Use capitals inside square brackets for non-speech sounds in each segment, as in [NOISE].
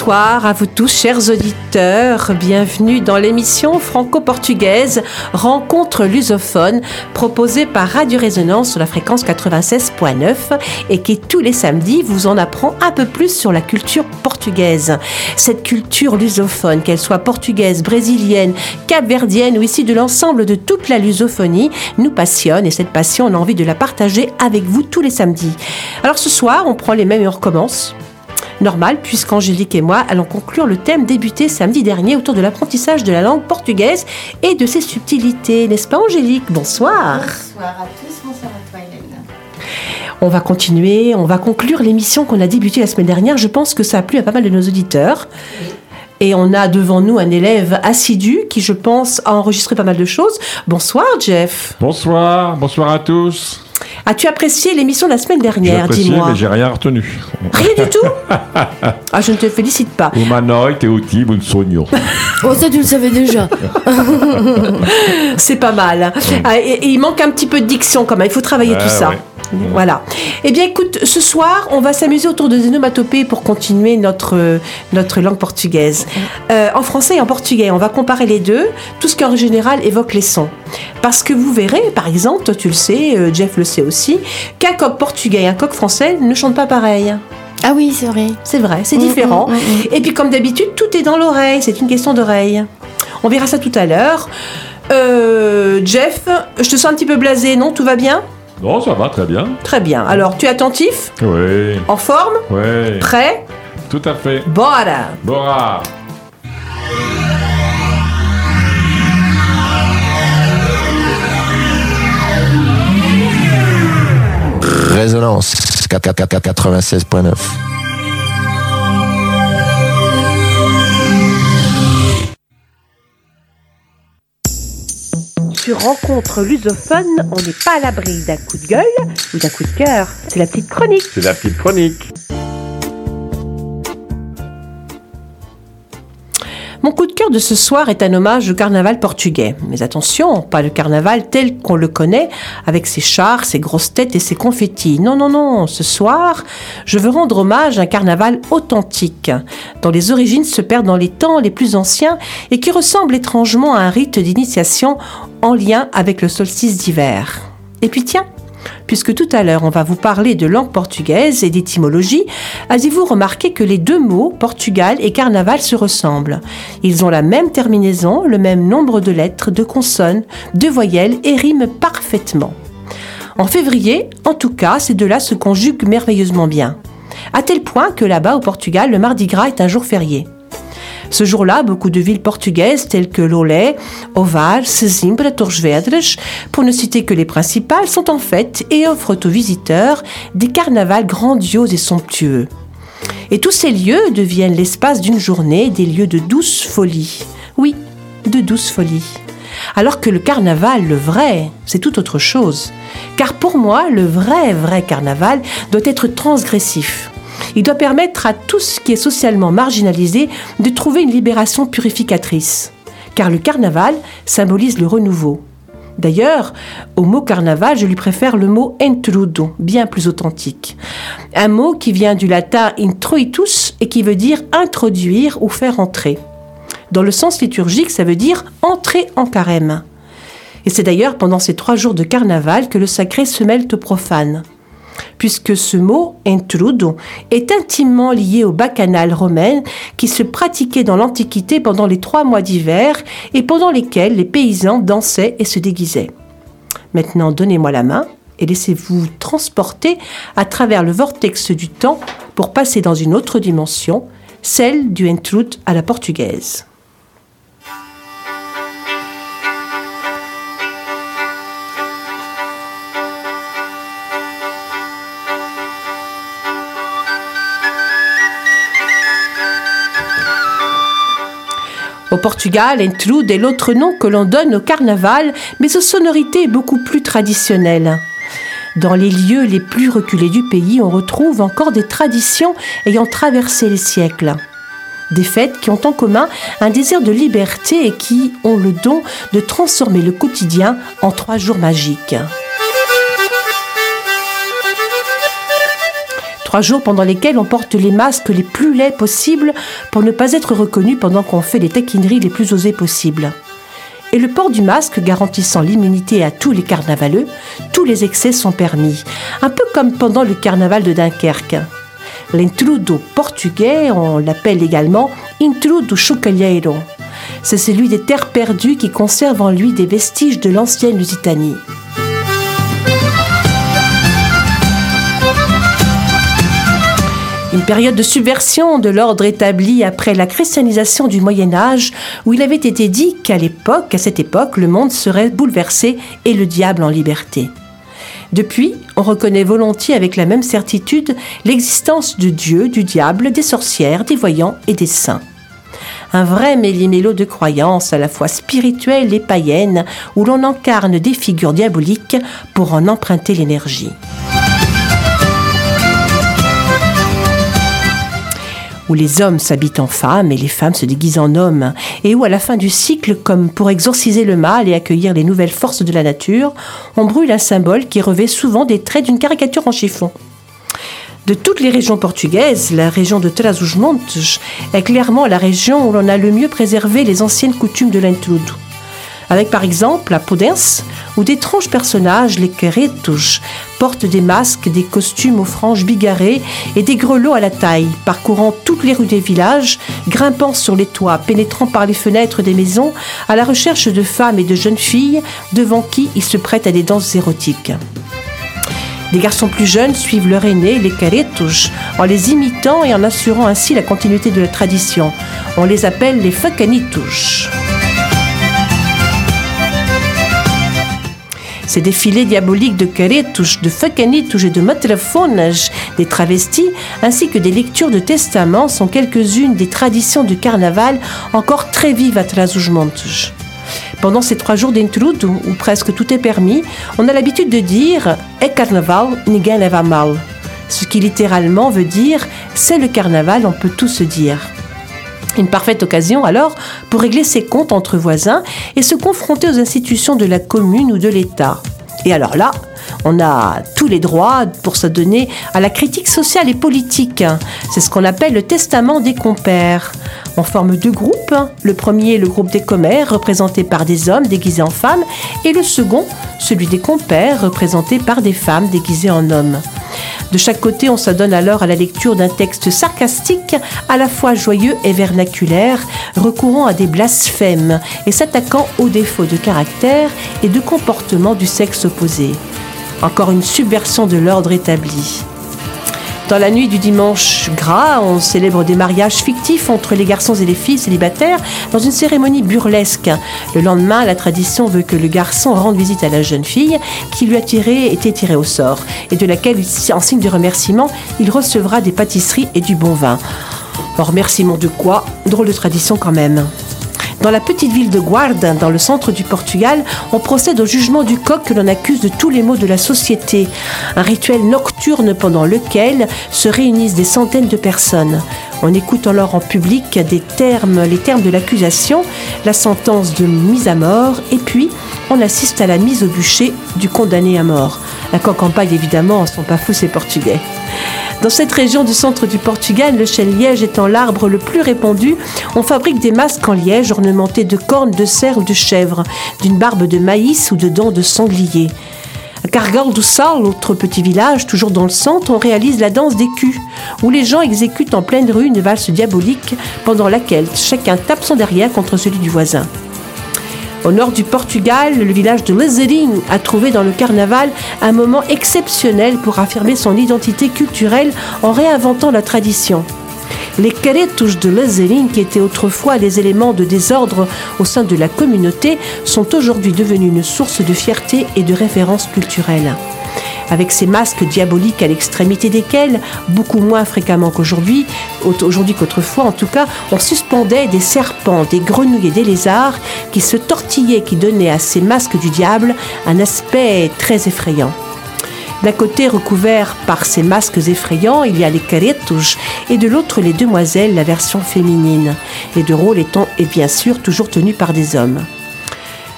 Bonsoir à vous tous, chers auditeurs. Bienvenue dans l'émission franco-portugaise Rencontre lusophone proposée par Radio Résonance sur la fréquence 96.9 et qui tous les samedis vous en apprend un peu plus sur la culture portugaise. Cette culture lusophone, qu'elle soit portugaise, brésilienne, capverdienne ou ici de l'ensemble de toute la lusophonie, nous passionne et cette passion, on a envie de la partager avec vous tous les samedis. Alors ce soir, on prend les mêmes et on recommence normal puisqu'Angélique et moi allons conclure le thème débuté samedi dernier autour de l'apprentissage de la langue portugaise et de ses subtilités. N'est-ce pas Angélique? Bonsoir. Bonsoir à tous, bonsoir à toi Hélène. On va continuer, on va conclure l'émission qu'on a débutée la semaine dernière. Je pense que ça a plu à pas mal de nos auditeurs. Et on a devant nous un élève assidu qui, je pense, a enregistré pas mal de choses. Bonsoir, Jeff. Bonsoir, bonsoir à tous. As-tu apprécié l'émission de la semaine dernière Dis-moi. mais j'ai rien retenu. Rien du tout [LAUGHS] Ah, je ne te félicite pas. Humanoid et outil, sogno. [LAUGHS] Oh, ça, tu le savais déjà. [LAUGHS] C'est pas mal. Ah, et, il manque un petit peu de diction quand même. Il faut travailler tout ça. Voilà. Eh bien, écoute, ce soir, on va s'amuser autour de onomatopées pour continuer notre, notre langue portugaise. Euh, en français et en portugais, on va comparer les deux, tout ce qui en général évoque les sons. Parce que vous verrez, par exemple, toi tu le sais, euh, Jeff le sait aussi, qu'un coq portugais et un coq français ne chantent pas pareil. Ah oui, c'est vrai. C'est vrai, c'est différent. Mm, mm, mm, et puis comme d'habitude, tout est dans l'oreille, c'est une question d'oreille. On verra ça tout à l'heure. Euh, Jeff, je te sens un petit peu blasé, non? Tout va bien? Non, ça va, très bien. Très bien. Alors, tu es attentif Oui. En forme Oui. Prêt Tout à fait. Bora Bora Résonance 96.9. Rencontre lusophone, on n'est pas à l'abri d'un coup de gueule ou d'un coup de cœur. C'est la petite chronique. C'est la petite chronique. Mon coup de cœur de ce soir est un hommage au carnaval portugais. Mais attention, pas le carnaval tel qu'on le connaît, avec ses chars, ses grosses têtes et ses confettis. Non, non, non, ce soir, je veux rendre hommage à un carnaval authentique, dont les origines se perdent dans les temps les plus anciens et qui ressemble étrangement à un rite d'initiation en lien avec le solstice d'hiver. Et puis tiens, Puisque tout à l'heure on va vous parler de langue portugaise et d'étymologie, avez-vous remarqué que les deux mots, Portugal et carnaval, se ressemblent? Ils ont la même terminaison, le même nombre de lettres, de consonnes, de voyelles et riment parfaitement. En février, en tout cas, ces deux-là se conjuguent merveilleusement bien. À tel point que là-bas au Portugal, le Mardi Gras est un jour férié. Ce jour-là, beaucoup de villes portugaises telles que Lolé, Ovar, Sesimbra, Torres pour ne citer que les principales, sont en fête et offrent aux visiteurs des carnavals grandioses et somptueux. Et tous ces lieux deviennent l'espace d'une journée des lieux de douce folie. Oui, de douce folie. Alors que le carnaval, le vrai, c'est tout autre chose. Car pour moi, le vrai, vrai carnaval doit être transgressif. Il doit permettre à tout ce qui est socialement marginalisé de trouver une libération purificatrice. Car le carnaval symbolise le renouveau. D'ailleurs, au mot carnaval, je lui préfère le mot intrudo, bien plus authentique. Un mot qui vient du latin introitus et qui veut dire introduire ou faire entrer. Dans le sens liturgique, ça veut dire entrer en carême. Et c'est d'ailleurs pendant ces trois jours de carnaval que le sacré se mêle au profane puisque ce mot intrudo est intimement lié au bacchanal romain qui se pratiquait dans l'Antiquité pendant les trois mois d'hiver et pendant lesquels les paysans dansaient et se déguisaient. Maintenant, donnez-moi la main et laissez-vous transporter à travers le vortex du temps pour passer dans une autre dimension, celle du intrud à la portugaise. Au Portugal, Entrude est l'autre nom que l'on donne au carnaval, mais aux sonorités beaucoup plus traditionnelles. Dans les lieux les plus reculés du pays, on retrouve encore des traditions ayant traversé les siècles. Des fêtes qui ont en commun un désir de liberté et qui ont le don de transformer le quotidien en trois jours magiques. Trois jours pendant lesquels on porte les masques les plus laids possibles pour ne pas être reconnu pendant qu'on fait les taquineries les plus osées possibles. Et le port du masque garantissant l'immunité à tous les carnavaleux, tous les excès sont permis, un peu comme pendant le carnaval de Dunkerque. L'intrudo portugais, on l'appelle également intrudo chocalheiro. C'est celui des terres perdues qui conserve en lui des vestiges de l'ancienne Lusitanie. Période de subversion de l'ordre établi après la christianisation du Moyen Âge, où il avait été dit qu'à l'époque, à cette époque, le monde serait bouleversé et le diable en liberté. Depuis, on reconnaît volontiers avec la même certitude l'existence de Dieu, du diable, des sorcières, des voyants et des saints. Un vrai méli-mélo de croyances à la fois spirituelles et païennes, où l'on incarne des figures diaboliques pour en emprunter l'énergie. Où les hommes s'habitent en femmes et les femmes se déguisent en hommes, et où à la fin du cycle, comme pour exorciser le mal et accueillir les nouvelles forces de la nature, on brûle un symbole qui revêt souvent des traits d'une caricature en chiffon. De toutes les régions portugaises, la région de Trás-os-Montes est clairement la région où l'on a le mieux préservé les anciennes coutumes de l'intrudo avec par exemple la Podens, où d'étranges personnages, les Queretos, portent des masques, des costumes aux franges bigarrées et des grelots à la taille, parcourant toutes les rues des villages, grimpant sur les toits, pénétrant par les fenêtres des maisons, à la recherche de femmes et de jeunes filles devant qui ils se prêtent à des danses érotiques. Des garçons plus jeunes suivent leur aîné, les caretos, en les imitant et en assurant ainsi la continuité de la tradition. On les appelle les facanitos. Ces défilés diaboliques de caretos, de facanitos et de matrafonas, des travestis, ainsi que des lectures de testaments sont quelques-unes des traditions du carnaval encore très vives à Trás-os-Montes. Pendant ces trois jours d'intrudo, où presque tout est permis, on a l'habitude de dire « est carnaval, leva mal », ce qui littéralement veut dire « c'est le carnaval, on peut tout se dire ». Une parfaite occasion alors pour régler ses comptes entre voisins et se confronter aux institutions de la commune ou de l'État. Et alors là, on a tous les droits pour se donner à la critique sociale et politique. C'est ce qu'on appelle le testament des compères. On forme deux groupes. Le premier, le groupe des commères, représenté par des hommes déguisés en femmes, et le second, celui des compères, représenté par des femmes déguisées en hommes. De chaque côté, on s'adonne alors à la lecture d'un texte sarcastique, à la fois joyeux et vernaculaire, recourant à des blasphèmes et s'attaquant aux défauts de caractère et de comportement du sexe opposé. Encore une subversion de l'ordre établi. Dans la nuit du dimanche gras, on célèbre des mariages fictifs entre les garçons et les filles célibataires dans une cérémonie burlesque. Le lendemain, la tradition veut que le garçon rende visite à la jeune fille qui lui a tiré, été tirée au sort et de laquelle, en signe de remerciement, il recevra des pâtisseries et du bon vin. En remerciement de quoi? Drôle de tradition quand même. Dans la petite ville de Guarda, dans le centre du Portugal, on procède au jugement du coq que l'on accuse de tous les maux de la société. Un rituel nocturne pendant lequel se réunissent des centaines de personnes. On écoute alors en public les termes de l'accusation, la sentence de mise à mort, et puis on assiste à la mise au bûcher du condamné à mort. La coq en paille, évidemment, ne sont pas fous ces Portugais. Dans cette région du centre du Portugal, le chêne liège étant l'arbre le plus répandu, on fabrique des masques en liège ornementés de cornes de cerf ou de chèvre, d'une barbe de maïs ou de dents de sanglier. À Cargal do Sal, l'autre petit village, toujours dans le centre, on réalise la danse des culs, où les gens exécutent en pleine rue une valse diabolique pendant laquelle chacun tape son derrière contre celui du voisin. Au nord du Portugal, le village de Lezerin a trouvé dans le carnaval un moment exceptionnel pour affirmer son identité culturelle en réinventant la tradition. Les caretos de Lezerin, qui étaient autrefois des éléments de désordre au sein de la communauté, sont aujourd'hui devenus une source de fierté et de référence culturelle avec ces masques diaboliques à l'extrémité desquels, beaucoup moins fréquemment qu'aujourd'hui, aujourd'hui qu'autrefois en tout cas, on suspendait des serpents, des grenouilles et des lézards qui se tortillaient, qui donnaient à ces masques du diable un aspect très effrayant. D'un côté, recouverts par ces masques effrayants, il y a les caretos et de l'autre, les demoiselles, la version féminine. Les deux rôles étant, et bien sûr, toujours tenus par des hommes.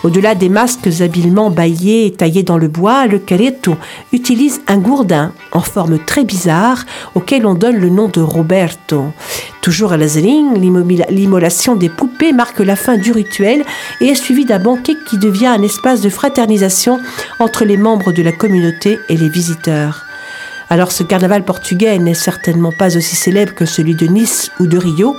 Au-delà des masques habilement baillés et taillés dans le bois, le caretto utilise un gourdin en forme très bizarre auquel on donne le nom de Roberto. Toujours à Lazaring, l'immolation des poupées marque la fin du rituel et est suivie d'un banquet qui devient un espace de fraternisation entre les membres de la communauté et les visiteurs. Alors ce carnaval portugais n'est certainement pas aussi célèbre que celui de Nice ou de Rio,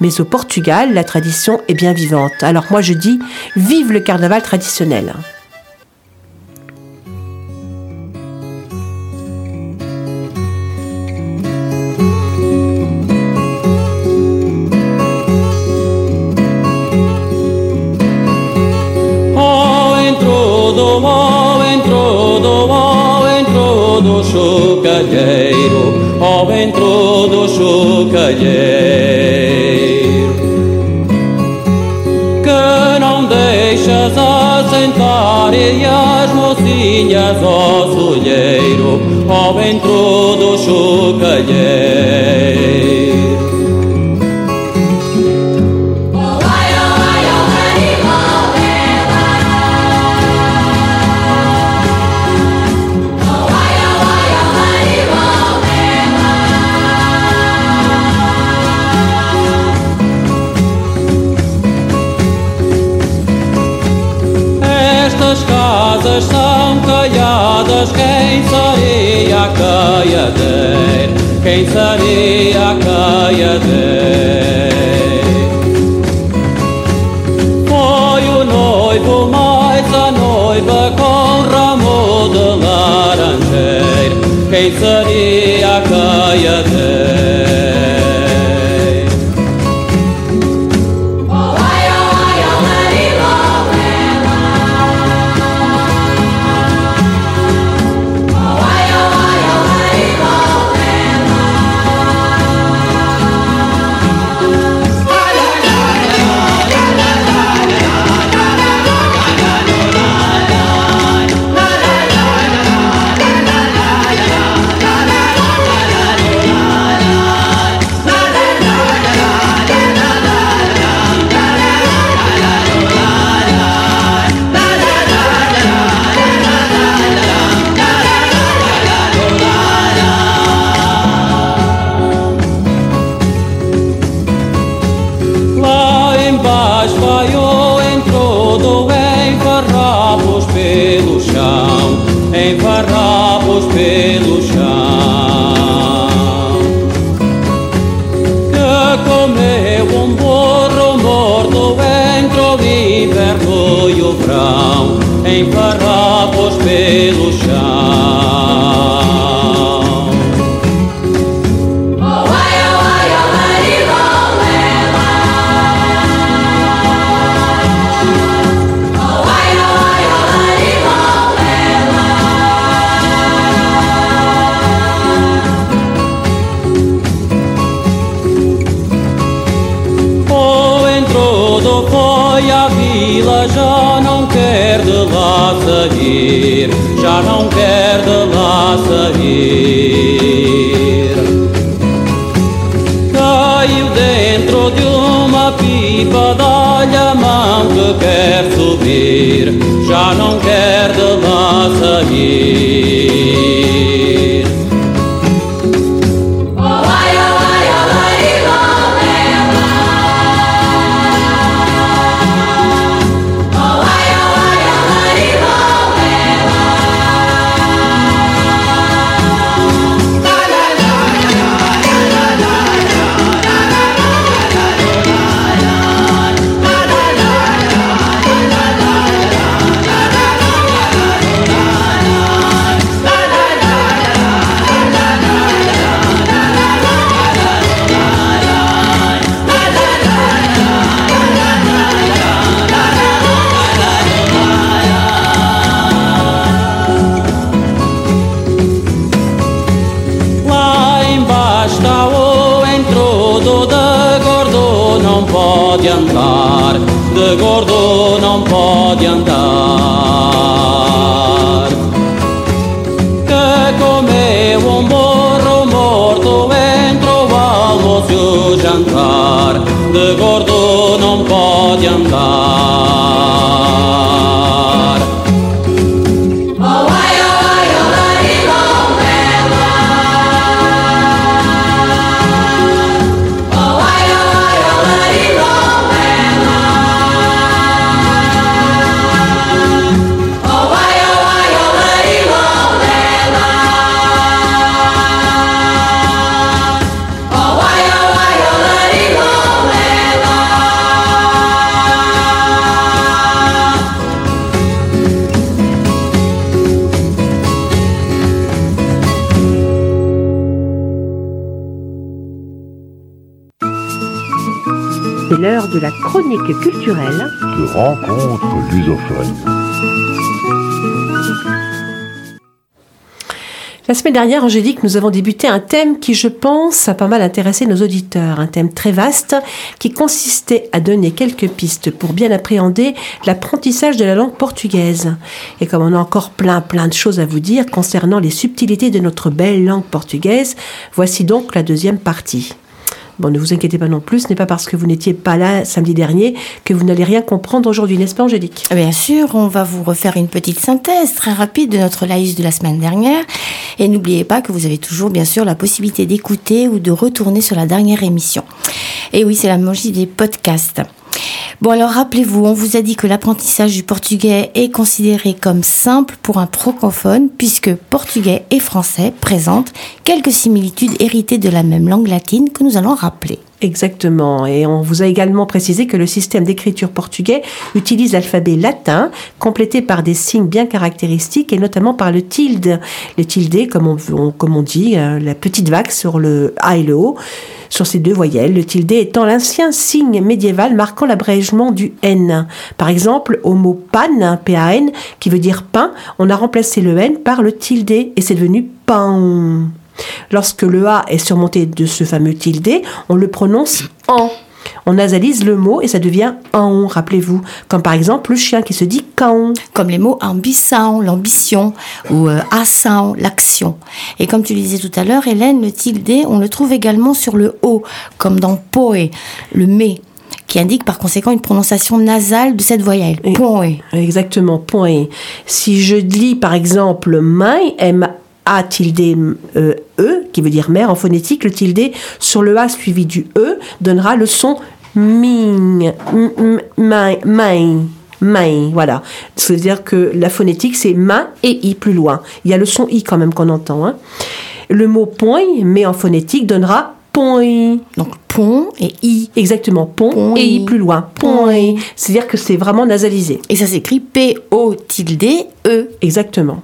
mais au Portugal, la tradition est bien vivante. Alors moi je dis, vive le carnaval traditionnel. Chocalheiro, que não deixas assentar e as mocinhas ao solheiro, ao entro do chocalheiro. שטאם קייד אַז קיין סאי יא קייד קיין סאי יא קייד פוי נוי פו מאי צא נוי בקאן רמוד לארנשייר קיין סאי un buon rumor dov'entro di vergoglio bravo e imparare lá sair, já não quer de lá sair. Caiu dentro de uma pipa, dá-lhe a mão que quer subir, já não quer de lá sair. 一样的 l'heure de la chronique culturelle. De rencontres lusophones. La semaine dernière, Angélique, nous avons débuté un thème qui, je pense, a pas mal intéressé nos auditeurs. Un thème très vaste qui consistait à donner quelques pistes pour bien appréhender l'apprentissage de la langue portugaise. Et comme on a encore plein, plein de choses à vous dire concernant les subtilités de notre belle langue portugaise, voici donc la deuxième partie. Bon, ne vous inquiétez pas non plus, ce n'est pas parce que vous n'étiez pas là samedi dernier que vous n'allez rien comprendre aujourd'hui, n'est-ce pas Angélique? Bien sûr, on va vous refaire une petite synthèse très rapide de notre laïs de la semaine dernière. Et n'oubliez pas que vous avez toujours, bien sûr, la possibilité d'écouter ou de retourner sur la dernière émission. Et oui, c'est la magie des podcasts. Bon alors rappelez-vous, on vous a dit que l'apprentissage du portugais est considéré comme simple pour un francophone puisque portugais et français présentent quelques similitudes héritées de la même langue latine que nous allons rappeler. Exactement. Et on vous a également précisé que le système d'écriture portugais utilise l'alphabet latin, complété par des signes bien caractéristiques et notamment par le tilde. Le tilde, comme on, comme on dit, euh, la petite vague sur le A et le O, sur ces deux voyelles. Le tilde étant l'ancien signe médiéval marquant l'abrégement du N. Par exemple, au mot pan, P-A-N, qui veut dire pain, on a remplacé le N par le tilde et c'est devenu pain. Lorsque le A est surmonté de ce fameux tilde, on le prononce en. On nasalise le mot et ça devient en, rappelez-vous. Comme par exemple le chien qui se dit caon. Comme les mots ambition, l'ambition, ou euh, l'action. Et comme tu le disais tout à l'heure, Hélène, le tilde, on le trouve également sur le O, comme dans poe, le mais, qui indique par conséquent une prononciation nasale de cette voyelle. Poe. Exactement, point. Si je lis par exemple main, M A tilde euh, E, qui veut dire mère en phonétique, le tilde sur le A suivi du E donnera le son ming, main, main. Main, voilà. C'est-à-dire que la phonétique, c'est main et i plus loin. Il y a le son i quand même qu'on entend. hein. Le mot point, mais en phonétique, donnera point. Donc pont et i. Exactement, pont Point. et i plus loin. Point. C'est-à-dire que c'est vraiment nasalisé. Et ça s'écrit P-O tilde E. Exactement.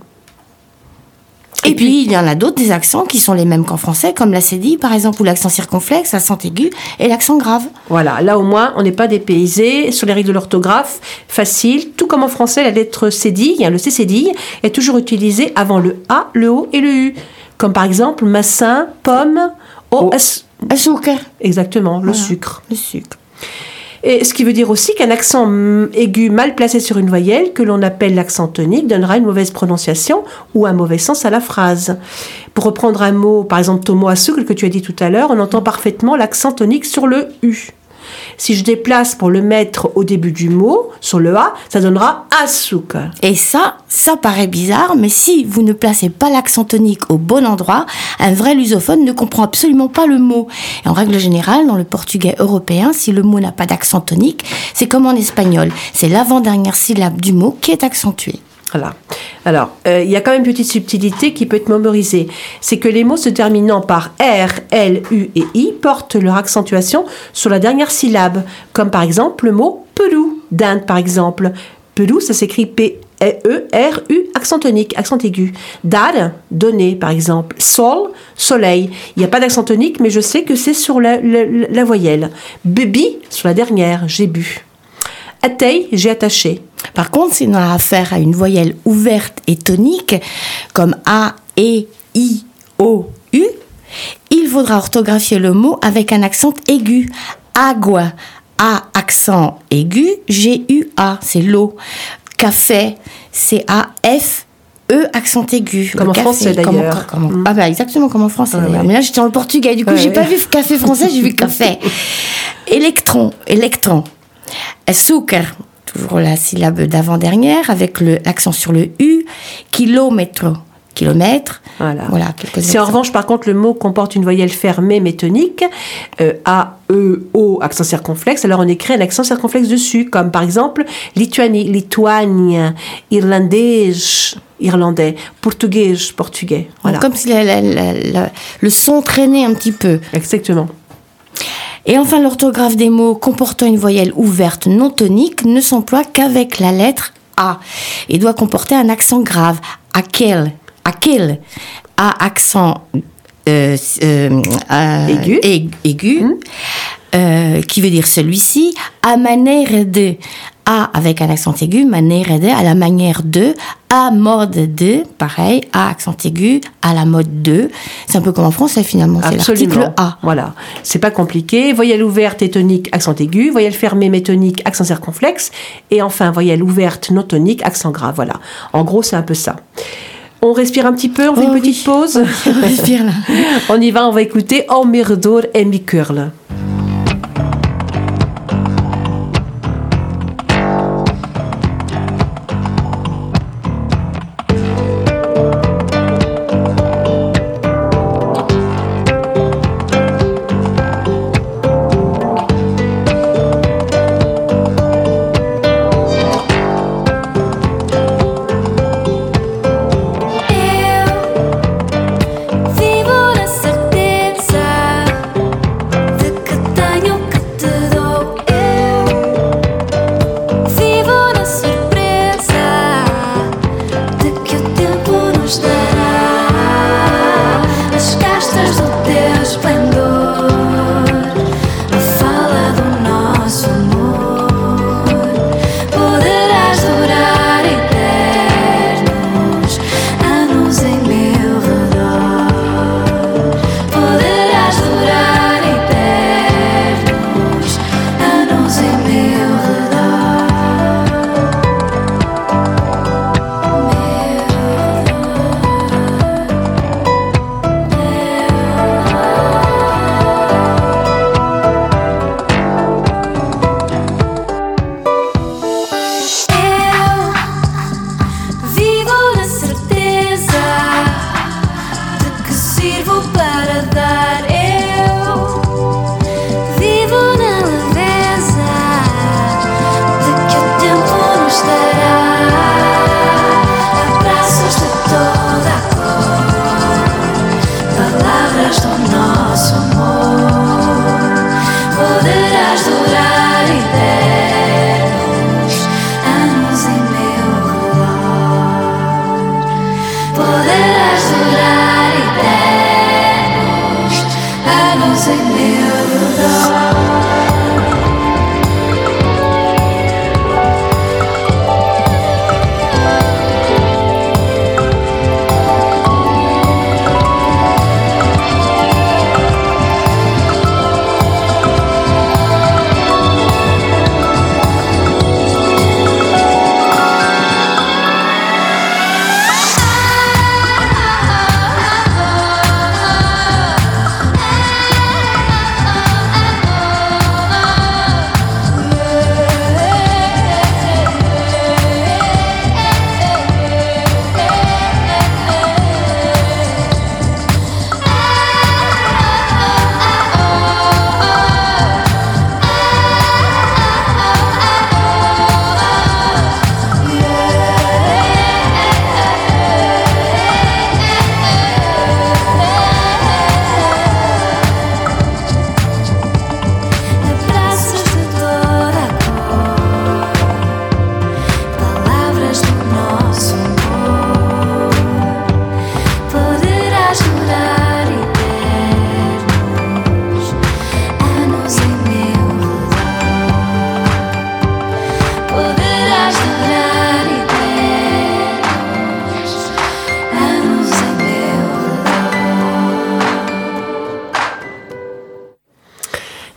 Et, puis, il y en a d'autres des accents qui sont les mêmes qu'en français, comme la cédille par exemple, ou l'accent circonflexe, l'accent aigu et l'accent grave. Voilà, là au moins, on n'est pas dépaysé sur les règles de l'orthographe, facile. Tout comme en français, la lettre cédille, le C cédille, est toujours utilisée avant le A, le O et le U. Comme par exemple, massin, pomme, O, Oh. Exactement, le Voilà. sucre. Le sucre. Et ce qui veut dire aussi qu'un accent mm, aigu mal placé sur une voyelle, que l'on appelle l'accent tonique, donnera une mauvaise prononciation ou un mauvais sens à la phrase. Pour reprendre un mot, par exemple tomo asucle que tu as dit tout à l'heure, on entend parfaitement l'accent tonique sur le U. Si je déplace pour le mettre au début du mot, sur le A, ça donnera azúcar. Et ça, ça paraît bizarre, mais si vous ne placez pas l'accent tonique au bon endroit, un vrai lusophone ne comprend absolument pas le mot. Et en règle générale, dans le portugais européen, si le mot n'a pas d'accent tonique, c'est comme en espagnol. C'est l'avant-dernière syllabe du mot qui est accentuée. Voilà. Alors, euh, il y a quand même une petite subtilité qui peut être mémorisée. C'est que les mots se terminant par R, L, U et I portent leur accentuation sur la dernière syllabe. Comme par exemple le mot pelou, d'Inde par exemple. Pelou, ça s'écrit P-E-R-U, accent tonique, accent aigu. Dar, donner par exemple. Sol, soleil. Il n'y a pas d'accent tonique, mais je sais que c'est sur la, la- la voyelle. Baby, sur la dernière, j'ai bu. Atei, j'ai attaché. Par contre, si on a affaire à une voyelle ouverte et tonique, comme A, E, I, O, U, il faudra orthographier le mot avec un accent aigu. Agua, A, accent aigu, G, U, A, c'est l'eau. Café, C, A, F, E, accent aigu. Comme en café, français, comme- d'ailleurs. comme- Ah bah exactement comme en français Ouais, d'ailleurs. ouais. Mais là, j'étais dans le portugais, du coup, Ouais, j'ai pas vu café français, j'ai vu café. [LAUGHS] Électron, électron. Açúcar, toujours la syllabe d'avant-dernière, avec l'accent sur le U. Kilomètre, kilomètre. Voilà. Voilà, Si en revanche, par contre, le mot comporte une voyelle fermée mais tonique, euh, A, E, O, accent circonflexe, alors on écrit un accent circonflexe dessus, comme par exemple Lituanie, Lituanie, Irlandais, Irlandais, Portugais, Portugais. Voilà. Comme si la- la- la- la- le son traînait un petit peu. Exactement. Et enfin, l'orthographe des mots comportant une voyelle ouverte non tonique ne s'emploie qu'avec la lettre A et doit comporter un accent grave. Aquel, aquel, A accent euh, euh, euh, Aigu. aig- aigu. euh, qui veut dire celui-ci, à manière de, à avec un accent aigu, manière de, à la manière de, à mode de, pareil, à accent aigu, à la mode de. C'est un peu comme en français finalement, c'est l'article. A. Voilà. C'est pas compliqué. Voyelle ouverte et tonique, accent aigu. Voyelle fermée mais tonique, accent circonflexe. Et enfin, voyelle ouverte, non tonique, accent grave. Voilà. En gros, c'est un peu ça. On respire un petit peu, on fait Oh une petite oui. pause. [LAUGHS] Respire là. [LAUGHS] on y va, on va écouter Oh Mirador et mi curl.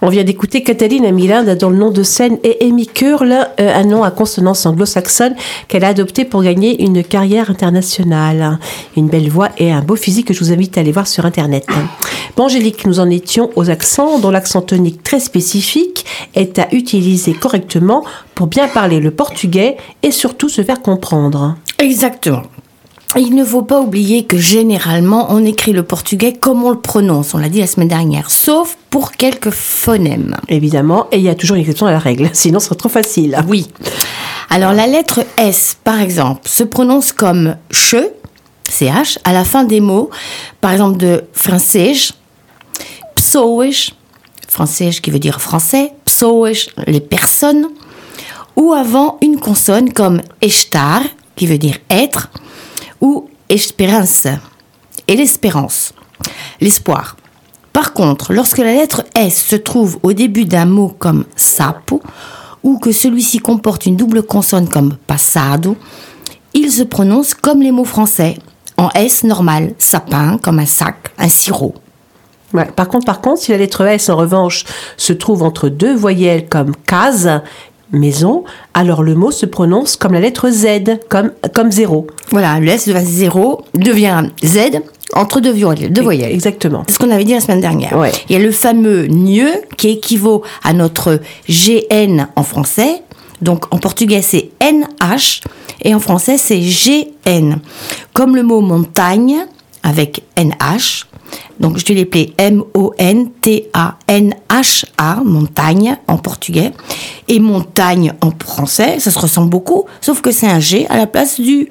On vient d'écouter Catalina Milad dont le nom de scène est Amy Curl, euh, un nom à consonance anglo-saxonne qu'elle a adopté pour gagner une carrière internationale. Une belle voix et un beau physique que je vous invite à aller voir sur Internet. Bon, Angélique, nous en étions aux accents, dont l'accent tonique très spécifique est à utiliser correctement pour bien parler le portugais et surtout se faire comprendre. Exactement. Il ne faut pas oublier que généralement, on écrit le portugais comme on le prononce, on l'a dit la semaine dernière, sauf pour quelques phonèmes. Évidemment, et il y a toujours une exception à la règle, [LAUGHS] sinon ce serait trop facile. Oui. Alors la lettre S, par exemple, se prononce comme che, ch, à la fin des mots, par exemple de français, pessoas, français qui veut dire français, pessoas, les personnes, ou avant une consonne comme estar, qui veut dire être, ou esperança, et l'espérance, l'espoir. Par contre, lorsque la lettre S se trouve au début d'un mot comme sapo, ou que celui-ci comporte une double consonne comme passado, il se prononce comme les mots français, en S normal, sapin comme un sac, un sirop. Par contre, par contre, si la lettre S en revanche se trouve entre deux voyelles comme case, maison, alors le mot se prononce comme la lettre Z, comme comme zéro. Voilà, le S devient 0 devient Z entre deux voyelles. Deux voyelles. Exactement. C'est ce qu'on avait dit la semaine dernière. Ouais. Il y a le fameux nieu qui équivaut à notre GN en français. Donc en portugais c'est NH et en français c'est GN. Comme le mot montagne avec NH. Donc je vais l'appeler M-O-N-T-A-N-H-A, montagne en portugais. Et montagne en français, ça se ressemble beaucoup, sauf que c'est un G à la place du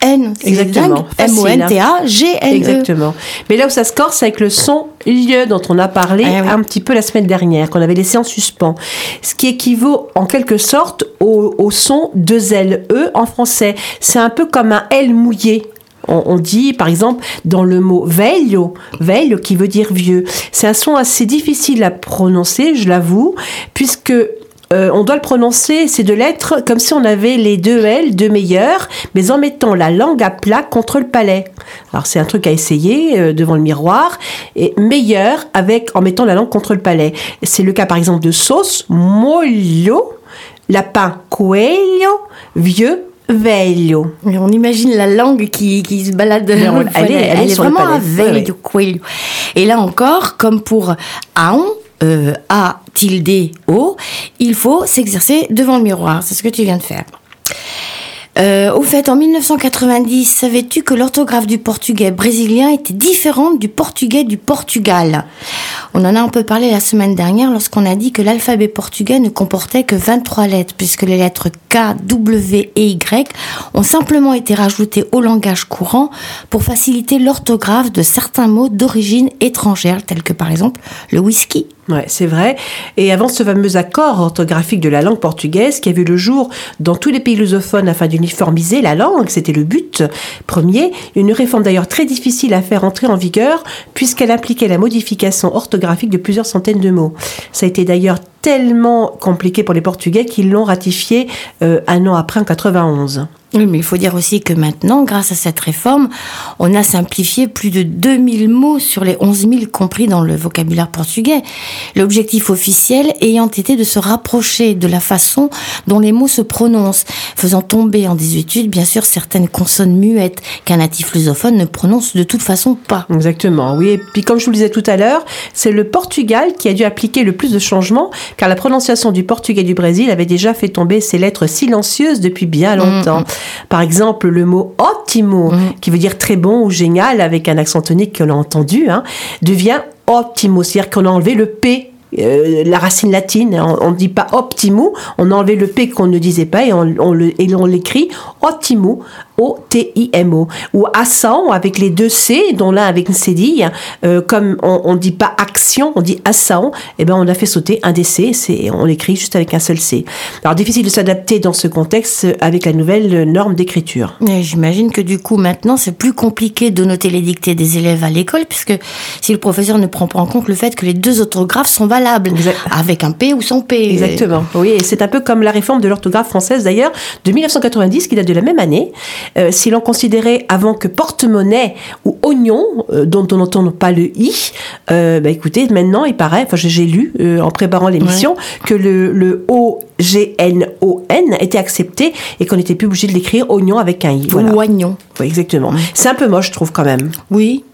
N. Exactement. Facile, hein. M-O-N-T-A-G-N-E. Exactement. Mais là où ça se corse, c'est avec le son lieu dont on a parlé Ah oui. un petit peu la semaine dernière, qu'on avait laissé en suspens. Ce qui équivaut en quelque sorte au, au son 2LE en français. C'est un peu comme un L mouillé. On, dit, par exemple, dans le mot velho, velho qui veut dire vieux. C'est un son assez difficile à prononcer, je l'avoue, puisque euh, on doit le prononcer, ces deux lettres, comme si on avait les deux L, deux meilleurs, mais en mettant la langue à plat contre le palais. Alors c'est un truc à essayer euh, devant le miroir. Et meilleur avec en mettant la langue contre le palais. C'est le cas par exemple de sauce, molho, lapin, coelho, vieux, velho. On imagine la langue qui, qui se balade. Elle est- elle est vraiment à coelho. Et là encore, comme pour aon, euh, A tilde O, il faut s'exercer devant le miroir. C'est ce que tu viens de faire. Euh, au fait, en 1990, savais-tu que l'orthographe du portugais brésilien était différente du portugais du Portugal? On en a un peu parlé la semaine dernière lorsqu'on a dit que l'alphabet portugais ne comportait que 23 lettres, puisque les lettres K, W et Y ont simplement été rajoutées au langage courant pour faciliter l'orthographe de certains mots d'origine étrangère, tels que par exemple le whisky. Ouais, c'est vrai. Et avant ce fameux accord orthographique de la langue portugaise qui a vu le jour dans tous les pays lusophones afin d'uniformiser la langue, c'était le but premier. Une réforme d'ailleurs très difficile à faire entrer en vigueur puisqu'elle impliquait la modification orthographique de plusieurs centaines de mots. Ça a été d'ailleurs tellement compliqué pour les Portugais qu'ils l'ont ratifié euh, un an après en 91. Oui, mais il faut dire aussi que maintenant, grâce à cette réforme, on a simplifié plus de 2000 mots sur les 11 000 compris dans le vocabulaire portugais. L'objectif officiel ayant été de se rapprocher de la façon dont les mots se prononcent, faisant tomber en désuétude, bien sûr, certaines consonnes muettes qu'un natif lusophone ne prononce de toute façon pas. Exactement, oui. Et puis comme je vous le disais tout à l'heure, c'est le Portugal qui a dû appliquer le plus de changements, car la prononciation du portugais du Brésil avait déjà fait tomber ces lettres silencieuses depuis bien longtemps. Par exemple, le mot ótimo, qui veut dire très bon ou génial, avec un accent tonique qu'on a entendu, hein, devient optimo, c'est-à-dire qu'on a enlevé le P. euh, la racine latine, on ne dit pas optimu, on a enlevé le P qu'on ne disait pas et on, on l'écrit optimu, O-T-I-M-O, ou assant avec les deux C, dont l'un avec une cédille, euh, comme on ne dit pas action, on dit assant, et ben on a fait sauter un des C, c'est, on l'écrit juste avec un seul C. Alors difficile de s'adapter dans ce contexte avec la nouvelle norme d'écriture. J'imagine que du coup, maintenant, c'est plus compliqué de noter les dictées des élèves à l'école, puisque si le professeur ne prend pas en compte le fait que les deux orthographes sont valables, Exact. avec un P ou sans P. Exactement. Oui, et c'est un peu comme la réforme de l'orthographe française d'ailleurs de 1990 qui date de la même année. Euh, si l'on considérait avant que porte-monnaie ou oignon, euh, dont on n'entend pas le i, euh, bah écoutez, maintenant il paraît, enfin j'ai lu en préparant l'émission que le, le O G N O N était accepté et qu'on n'était plus obligé de l'écrire oignon avec un i. Voilà. Ou oignon. Oui, exactement. C'est un peu moche, je trouve quand même. Oui.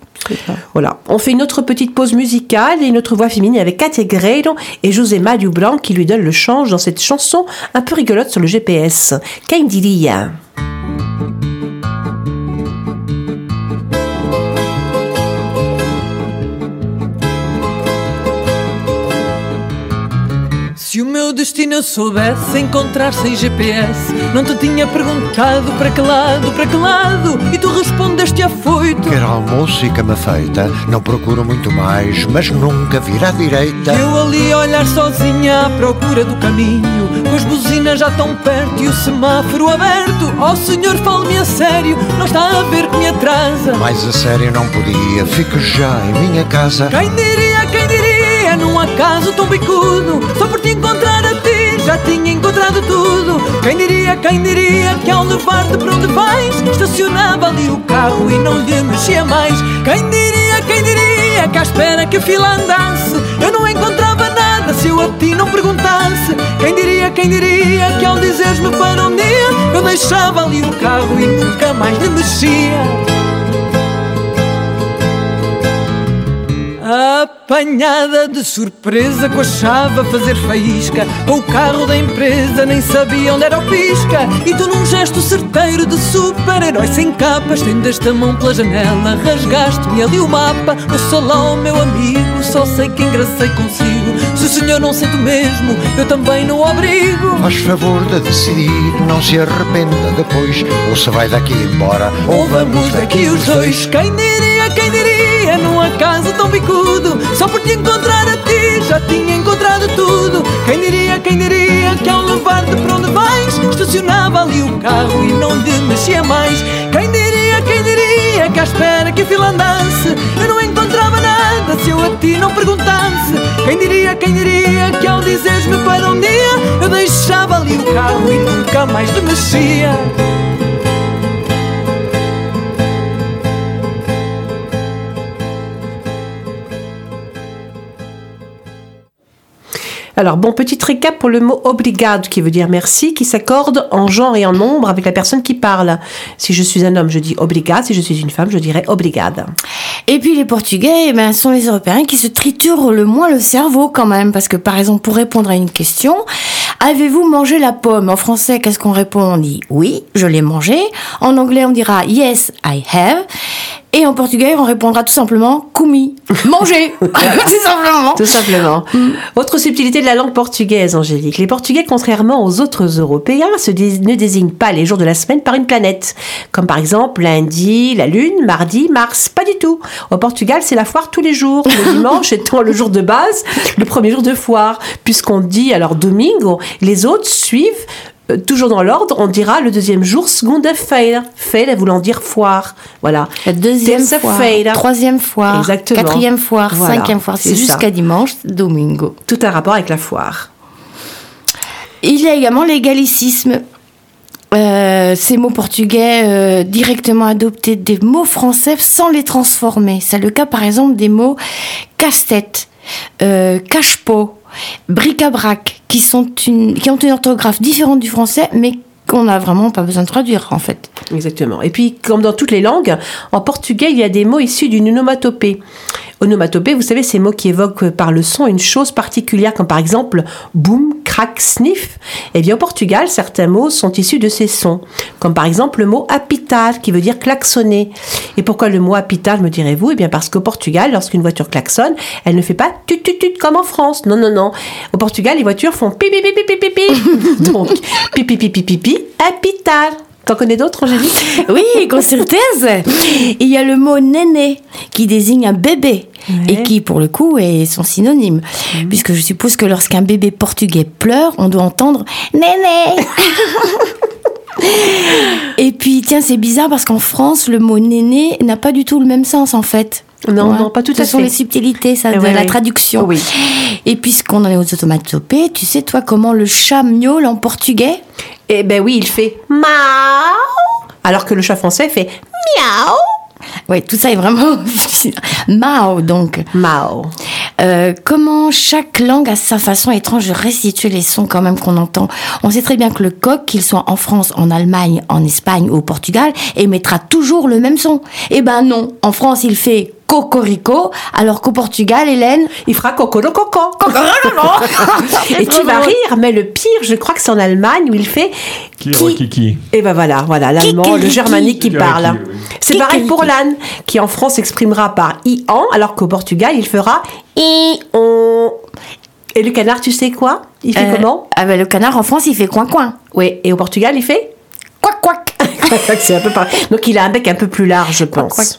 Voilà. On fait une autre petite pause musicale et une autre voix féminine avec Katia Greiro et José Mario Blanc qui lui donne le change dans cette chanson un peu rigolote sur le GPS. Quem meu destino eu soubesse encontrar sem GPS, não te tinha perguntado para que lado, para que lado, e tu respondeste afoito. Quer almoço e cama feita, não procuro muito mais, mas nunca vir à direita. Eu ali a olhar sozinha à procura do caminho, com as buzinas já tão perto e o semáforo aberto. Oh senhor, fale-me a sério, não está a ver que me atrasa. Mais a sério não podia, fico já em minha casa. Quem diria acaso tão bicudo. Só por te encontrar a ti já tinha encontrado tudo. Quem diria, quem diria que ao levar-te para onde vais Estacionava ali o carro e não lhe mexia mais. Quem diria, quem diria que à espera que a fila andasse Eu não encontrava nada se eu a ti não perguntasse. Quem diria, quem diria que ao dizeres-me para um dia Eu deixava ali o carro e nunca mais lhe mexia Apanhada de surpresa com a chave a fazer faísca o carro da empresa nem sabia onde era o pisca. E tu num gesto certeiro de super-herói sem capa Estendeste a mão pela janela, rasgaste-me ali o mapa. No salão, meu amigo, só sei que engracei consigo. Se o senhor não sente o mesmo, eu também não o obrigo Faz favor de decidir, não se arrependa depois. Ou se vai daqui embora, Ou vamos daqui os dois. Quem diria, quem diria acaso tão bicudo Só por te encontrar a ti Já tinha encontrado tudo. Quem diria, quem diria Que ao levar-te para onde vais Estacionava ali o carro E não lhe mexia mais? Quem diria, quem diria Que à espera que a fila andasse Eu não encontrava nada Se eu a ti não perguntasse? Quem diria, quem diria Que ao dizeres-me para um dia Eu deixava ali o carro E nunca mais te mexia Alors, bon, petit récap pour le mot obrigado, qui veut dire merci, qui s'accorde en genre et en nombre avec la personne qui parle. Si je suis un homme, je dis obrigado. Si je suis une femme, je dirais obrigada. Et puis les Portugais, eh ben, sont les Européens qui se triturent le moins le cerveau quand même. Parce que par exemple, pour répondre à une question, avez-vous mangé la pomme? En français, qu'est-ce qu'on répond? On dit oui, je l'ai mangé. En anglais, on dira yes, I have. Et en portugais, on répondra tout simplement comi, manger, [LAUGHS] tout simplement. Tout simplement. Autre subtilité de la langue portugaise, Angélique. Les Portugais, contrairement aux autres Européens, se dés- ne désignent pas les jours de la semaine par une planète. Comme par exemple lundi, la lune, mardi, Mars. Pas du tout. Au Portugal, c'est la foire tous les jours. Le [LAUGHS] dimanche étant le jour de base, le premier jour de foire. Puisqu'on dit alors domingo, les autres suivent euh, toujours dans l'ordre, on dira le deuxième jour segunda-feira. Feira voulant dire foire. Voilà. La deuxième troisième fois, Exactement. quatrième Voilà, cinquième fois. C'est jusqu'à dimanche, domingo. Tout un rapport avec la foire. Il y a également les gallicismes. Euh, ces mots portugais euh, directement adoptés des mots français sans les transformer. C'est le cas par exemple des mots casse-tête, euh, cache-pot, bric-à-brac, qui, qui ont une orthographe différente du français, mais qu'on n'a vraiment pas besoin de traduire en fait. Exactement. Et puis, comme dans toutes les langues, en portugais, il y a des mots issus d'une onomatopée. Onomatopée, vous savez, ces mots qui évoquent par le son une chose particulière, comme par exemple boum, crack, sniff. Eh bien, au Portugal, certains mots sont issus de ces sons, comme par exemple le mot apitar, qui veut dire klaxonner. Et pourquoi le mot apitar, me direz-vous Eh bien, parce qu'au Portugal, lorsqu'une voiture klaxonne, elle ne fait pas tut tut tut comme en France. Non, non, non. Au Portugal, les voitures font pipi pipi pipi pipi. Donc, pipi pipi pipi, apitar. T'en connais d'autres, Angélique [LAUGHS] Oui, con certeza. Il y a le mot néné qui désigne un bébé et qui, pour le coup, est son synonyme. Puisque je suppose que lorsqu'un bébé portugais pleure, on doit entendre néné. [LAUGHS] et puis, tiens, c'est bizarre parce qu'en France, le mot néné n'a pas du tout le même sens en fait. Non, non, pas tout Ce à sont fait. les subtilités, ça, Eh de ouais, la ouais. traduction. Oui. Et puisqu'on en est aux automatopées, tu sais, toi, comment le chat miaule en portugais? Eh ben oui, il fait miaou, alors que le chat français fait miaou. Oui, tout ça est vraiment [LAUGHS] Mao, donc. Mao. Euh, comment chaque langue a sa façon étrange de restituer les sons quand même qu'on entend? On sait très bien que le coq, qu'il soit en France, en Allemagne, en Espagne ou au Portugal, émettra toujours le même son. Eh ben non, en France il fait cocorico, alors qu'au Portugal, Hélène, Il fera coco coco. [LAUGHS] [LAUGHS] Et tu vas rire, mais le pire, je crois que c'est en Allemagne où il fait Kiki. Kiki. Et ben voilà, voilà, l'allemand, le germanique qui parle. C'est pareil pour l'âne, qui en France s'exprimera par i-an, alors qu'au Portugal, il fera i-on. Et le canard, tu sais quoi? Il fait Euh, comment? ah ben, le canard en France il fait coin-coin. Oui, et au Portugal, il fait Quack quack. [LAUGHS] c'est un peu pareil. Donc il a un bec un peu plus large, je pense.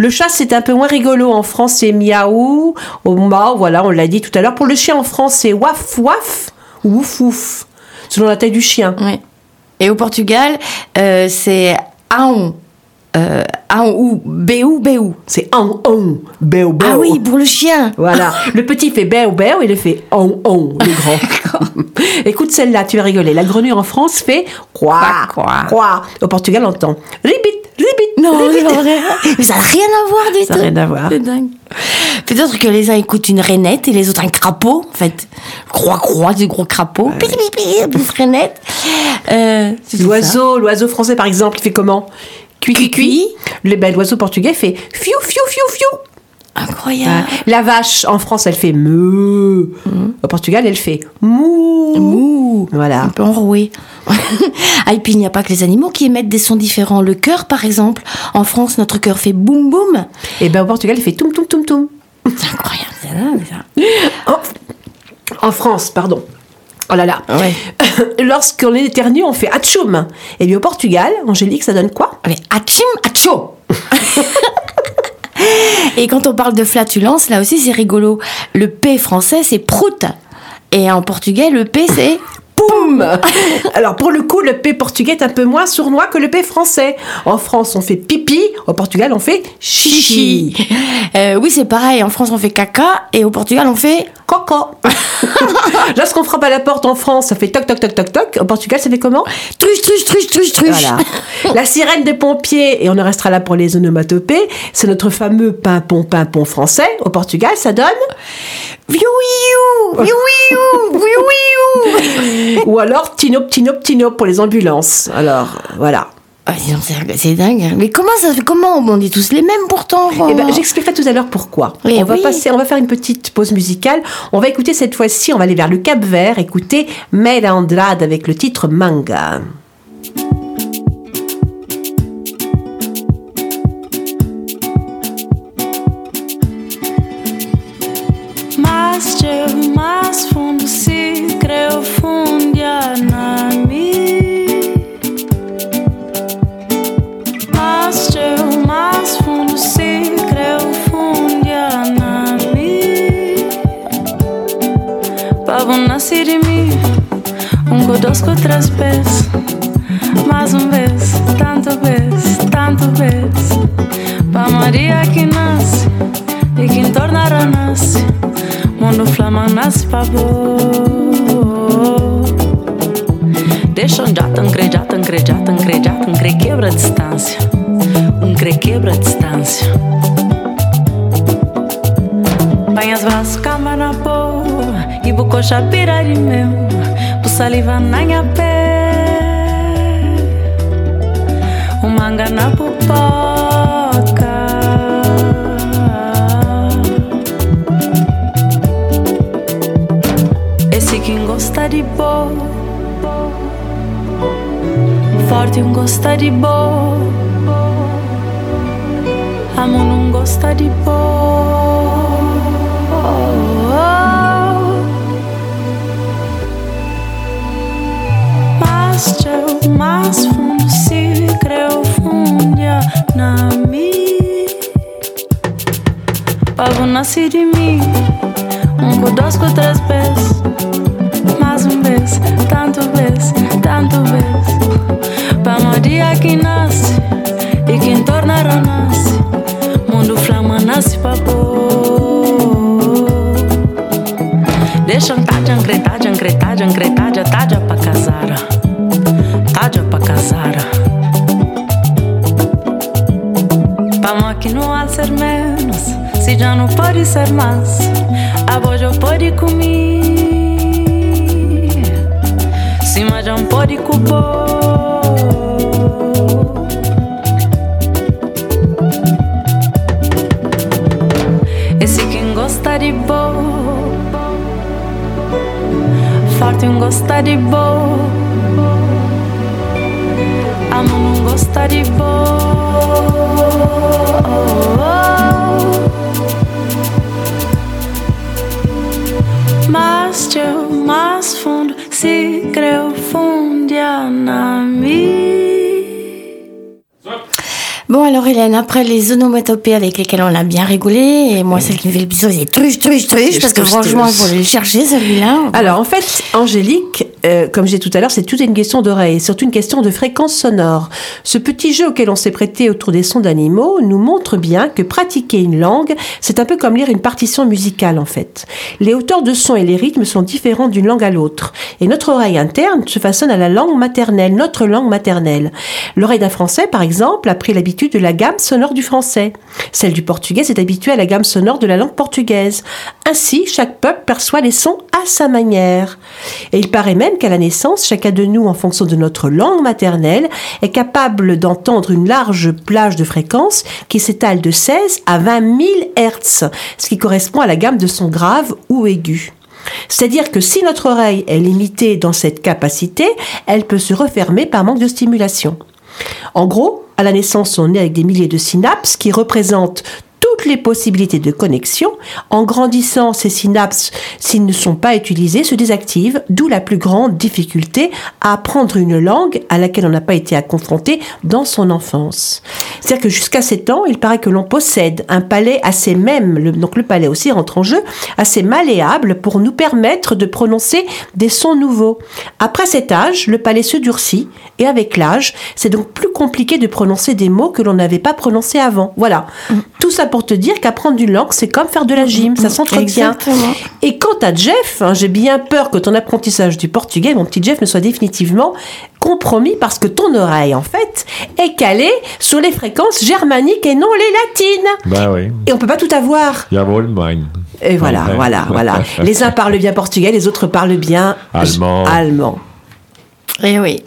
Le chat, c'est un peu moins rigolo. En France, c'est miaou. Au mao, voilà, on l'a dit tout à l'heure. Pour le chien, en France, c'est waf waf ou ouf ouf, selon la taille du chien. Oui. Et au Portugal, euh, c'est aon. Euh, Ah, ou béou, béou. C'est on, on, béo, béo. Ah oui, pour le chien. Voilà. [LAUGHS] Le petit fait béo, béo, il fait on, on, le grand. [LAUGHS] Écoute celle-là, tu vas rigoler. La grenouille en France fait quoi, Quoi, quoi? Au Portugal, on entend ribit, Non, c'est pas vrai. Mais [LAUGHS] ça n'a rien à voir du Ça tout. n'a rien à voir. C'est dingue. Peut-être que les uns écoutent une rainette et les autres un crapaud. En fait, croix-croix, des gros crapauds. Pi, pi, pi, plus [LAUGHS] rainette. Euh, ça. L'oiseau, l'oiseau français par exemple, il fait comment? Cui, cui, cui. Le ben, l'oiseau portugais fait fiou, fiou, fiou, fiou. Incroyable. La vache en France, elle fait me. Au Portugal, elle fait mou. Mou. Voilà. Un peu enroué. [LAUGHS] ah, et puis il n'y a pas que les animaux qui émettent des sons différents. Le cœur, par exemple. En France, notre cœur fait boum boum. Et ben au Portugal, il fait toum, toum, toum, toum. C'est incroyable, ça. En, en France, pardon. Oh là là. Ouais. [LAUGHS] Lorsqu'on est éternue, on fait atchoum. Et bien au Portugal, Angélique, ça donne quoi? Allez, achim, acho Et quand on parle de flatulence, là aussi c'est rigolo. Le P français c'est prout. Et en portugais, le P c'est Poum [LAUGHS] Alors pour le coup, le P portugais est un peu moins sournois que le P français. En France, on fait pipi. Au Portugal, on fait chichi. [LAUGHS] Euh, oui, c'est pareil. En France, on fait caca. Et au Portugal, on fait. Coco. [LAUGHS] Lorsqu'on frappe à la porte en France, ça fait toc toc toc toc toc. Au Portugal, ça fait comment? Truche, truche, truche, truche, truche. Voilà. La sirène des pompiers, et on en restera là pour les onomatopées, c'est notre fameux pimpon pimpon français. Au Portugal, ça donne Viou, viou, viou, viou, viou, viou. [LAUGHS] Ou alors tinop tinop tinop pour les ambulances. Alors, voilà. Ah, c'est- dingue. hein. Mais comment ça fait Comment on dit tous les mêmes pourtant Eh ben, j'expliquerai tout à l'heure pourquoi. Oui, on va passer, on va faire une petite pause musicale. On va écouter cette fois-ci, on va aller vers le Cap Vert, écouter Meda Andrade avec le titre Manga. Um nasce de mim, um godosco outras vezes. Mais um vez, tanto vez, tanto vez. Pra Maria que nasce e que tornará nasce. Mundo flama nasce pra boa. Deixa um jato, um crejata, um crejata, um crejata, um cre quebra a distância. Um cre quebra a distância. Banhas vasco, cama na porta. E bucocha pira de meu Bu saliva na minha pé O manga na pupoca Esse quem gosta de boa Forte um gosta de boa Amo não gosta de boa mais fundo se creu fundia na mim. Pago nasce de mim, um, dois, três vezes, mais um vez, tanto vez, tanto vez. Para o dia que nasce e que torna renascer, mundo flama nasce para Deixa um tá de ancretar, de ancretar, de ancretar, de pra casar. Pa mó que não há ser menos Se já não pode ser mais A já pode comer. Se mas já não pode cupor Esse quem gosta de boa Forte um gosta de boa boa Mas teu mais fundo Se creu fundia na mi Bon, alors Hélène, après les onomatopées avec lesquelles on a bien rigolé, et moi, celle qui me fait le plus sourire, c'est truche, truche, truche, parce que franchement, il faut le chercher, celui-là. Alors en fait, Angélique, euh, comme j'ai tout à l'heure, c'est toute une question d'oreille, surtout une question de fréquence sonore. Ce petit jeu auquel on s'est prêté autour des sons d'animaux nous montre bien que pratiquer une langue, c'est un peu comme lire une partition musicale en fait. Les hauteurs de son et les rythmes sont différents d'une langue à l'autre, et notre oreille interne se façonne à la langue maternelle, notre langue maternelle. L'oreille d'un Français, par exemple, a pris l'habitude de la gamme sonore du français. Celle du portugais s'est habituée à la gamme sonore de la langue portugaise. Ainsi, chaque peuple perçoit les sons à sa manière. Et il paraît même qu'à la naissance, chacun de nous, en fonction de notre langue maternelle, est capable d'entendre une large plage de fréquences qui s'étale de 16 à 20 000 Hertz, ce qui correspond à la gamme de sons graves ou aigus. C'est-à-dire que si notre oreille est limitée dans cette capacité, elle peut se refermer par manque de stimulation. En gros, à la naissance, on est avec des milliers de synapses qui représentent toutes les possibilités de connexion. En grandissant, ces synapses, s'ils ne sont pas utilisés, se désactivent, d'où la plus grande difficulté à apprendre une langue à laquelle on n'a pas été confronté dans son enfance. C'est-à-dire que jusqu'à 7 ans, il paraît que l'on possède un palais assez même, le- donc le palais aussi rentre en jeu, assez malléable pour nous permettre de prononcer des sons nouveaux. Après cet âge, le palais se durcit et avec l'âge, c'est donc plus compliqué de prononcer des mots que l'on n'avait pas prononcés avant. Voilà. Tout ça pour te dire qu'apprendre une langue, c'est comme faire de la gym, ça s'entretient. Et quant à Jeff, hein, j'ai bien peur que ton apprentissage du portugais, mon petit Jeff, ne soit définitivement compromis parce que ton oreille, en fait, est calée sur les fréquences germaniques et non les latines. Oui. Et on peut pas tout avoir. Et voilà, voilà, voilà. Les uns parlent bien portugais, les autres parlent bien Allemand. allemand. Eh oui.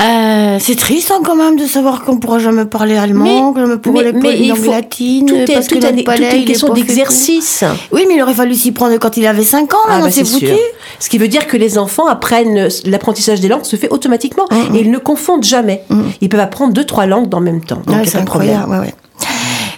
Euh, c'est triste hein, quand même de savoir qu'on pourra jamais parler allemand, que jamais pourra mais- les mais une il langue faut- latine, tout est, parce tout que est- tout palais, est une question d'exercice. Oui, mais il aurait fallu s'y prendre quand il avait 5 ans, Ah, bah, c'est foutu. Ce qui veut dire que les enfants apprennent, l'apprentissage des langues se fait automatiquement et ils ne confondent jamais. Ils peuvent apprendre deux, trois langues dans le même temps. Donc, Ouais, il y a c'est problème. incroyable, ouais, ouais.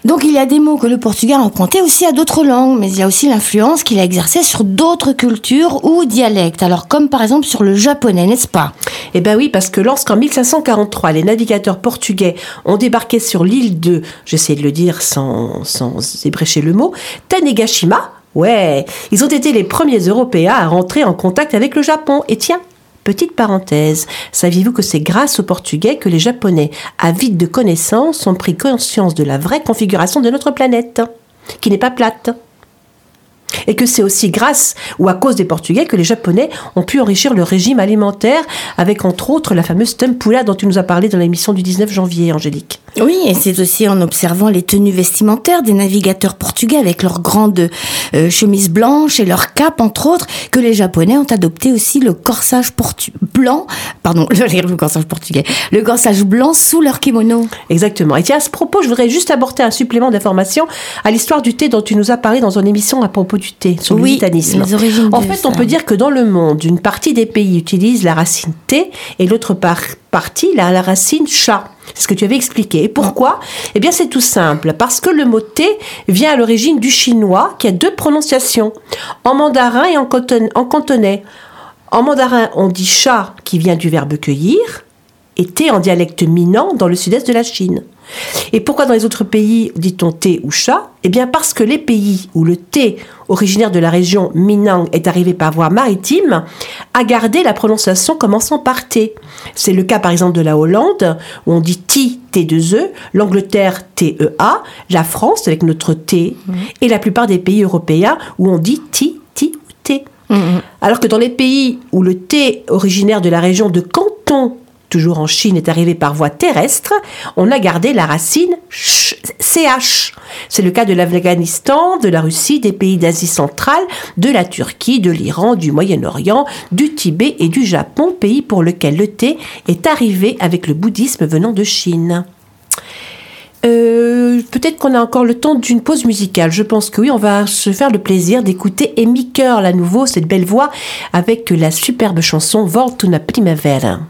Donc il y a des mots que le portugais a aussi à d'autres langues, mais il y a aussi l'influence qu'il a exercée sur d'autres cultures ou dialectes. Alors comme par exemple sur le japonais, n'est-ce pas? Eh ben oui, parce que lorsqu'en 1543, les navigateurs portugais ont débarqué sur l'île de, j'essaie de le dire sans, sans ébrécher le mot, Tanegashima, ouais, ils ont été les premiers Européens à rentrer en contact avec le Japon. Et tiens, petite parenthèse, saviez-vous que c'est grâce aux Portugais que les Japonais, avides de connaissances, ont pris conscience de la vraie configuration de notre planète, qui n'est pas plate? Et que c'est aussi grâce ou à cause des Portugais que les Japonais ont pu enrichir leur régime alimentaire avec entre autres la fameuse tempura dont tu nous as parlé dans l'émission du 19 janvier, Angélique. Oui, et c'est aussi en observant les tenues vestimentaires des navigateurs portugais avec leurs grandes euh, chemises blanches et leurs capes, entre autres, que les Japonais ont adopté aussi le corsage portu- blanc, pardon, [LAUGHS] le corsage portugais, le corsage blanc sous leur kimono. Exactement. Et tiens, à ce propos, je voudrais juste apporter un supplément d'information à l'histoire du thé dont tu nous as parlé dans une émission à propos du thé, sur le Oui, gitanisme. les origines En fait, ça. on peut dire que dans le monde, une partie des pays utilise la racine thé et l'autre par- partie la, la racine chat. C'est ce que tu avais expliqué. Et pourquoi? Eh bien, c'est tout simple. Parce que le mot thé vient à l'origine du chinois qui a deux prononciations, en mandarin et en cantonais. En mandarin, on dit chat qui vient du verbe cueillir, thé en dialecte minant dans le sud-est de la Chine. Et pourquoi dans les autres pays dit-on thé ou chat? Eh bien parce que les pays où le thé, originaire de la région Minang, est arrivé par voie maritime, a gardé la prononciation commençant par thé. C'est le cas par exemple de la Hollande, où on dit ti, T2E, l'Angleterre, TEA, la France avec notre T, et la plupart des pays européens où on dit ti, ti ou T. Alors que dans les pays où le thé originaire de la région de Canton, toujours en Chine, est arrivé par voie terrestre, on a gardé la racine ch-. C'est le cas de l'Afghanistan, de la Russie, des pays d'Asie centrale, de la Turquie, de l'Iran, du Moyen-Orient, du Tibet et du Japon, pays pour lequel le thé est arrivé avec le bouddhisme venant de Chine. Euh, Peut-être qu'on a encore le temps d'une pause musicale. Je pense que oui, on va se faire le plaisir d'écouter Amy Curl à nouveau, cette belle voix, avec la superbe chanson Voltuna Primavera.